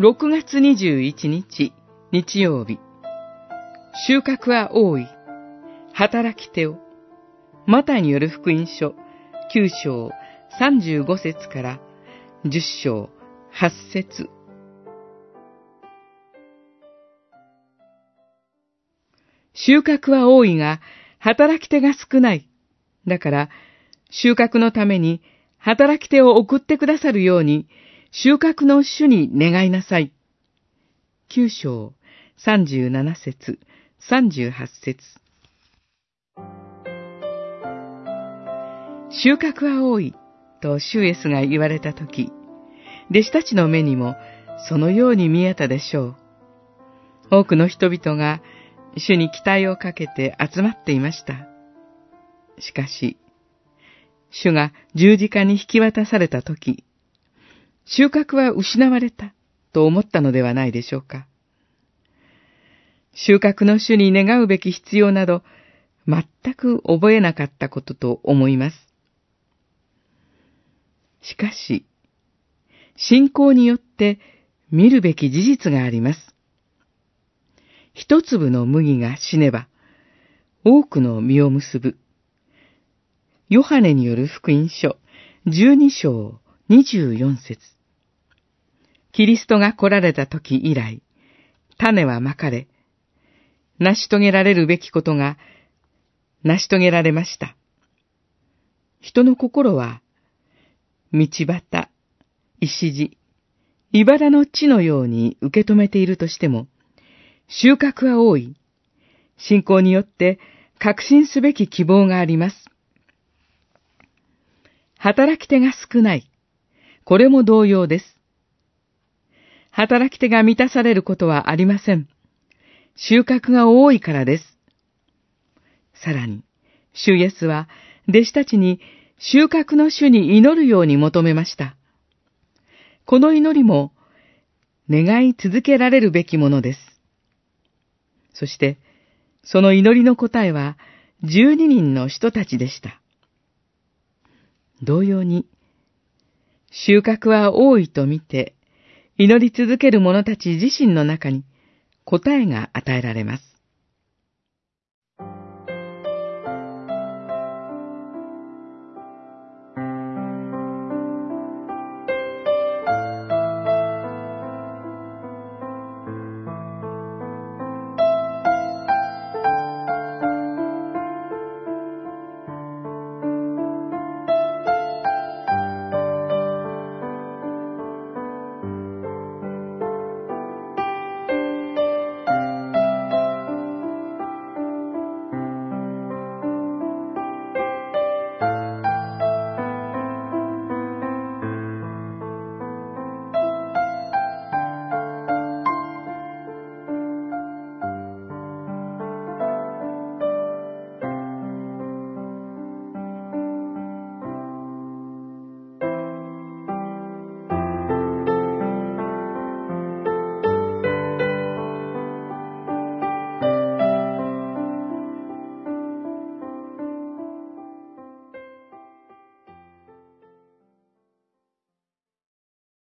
6月21日日曜日。収穫は多い。働き手を。マタによる福音書9章35節から10章8節。収穫は多いが働き手が少ない。だから、収穫のために働き手を送ってくださるように、収穫の主に願いなさい。九章三十七節、三十八節。収穫は多いとシュエスが言われたとき、弟子たちの目にもそのように見えたでしょう。多くの人々が主に期待をかけて集まっていました。しかし、主が十字架に引き渡されたとき、収穫は失われたと思ったのではないでしょうか。収穫の主に願うべき必要など、全く覚えなかったことと思います。しかし、信仰によって見るべき事実があります。一粒の麦が死ねば、多くの実を結ぶ。ヨハネによる福音書、十二章二十四節キリストが来られた時以来、種はまかれ、成し遂げられるべきことが成し遂げられました。人の心は、道端、石地、茨の地のように受け止めているとしても、収穫は多い。信仰によって確信すべき希望があります。働き手が少ない。これも同様です。働き手が満たされることはありません。収穫が多いからです。さらに、主イエスは弟子たちに収穫の主に祈るように求めました。この祈りも願い続けられるべきものです。そして、その祈りの答えは12人の人たちでした。同様に、収穫は多いと見て、祈り続ける者たち自身の中に答えが与えられます。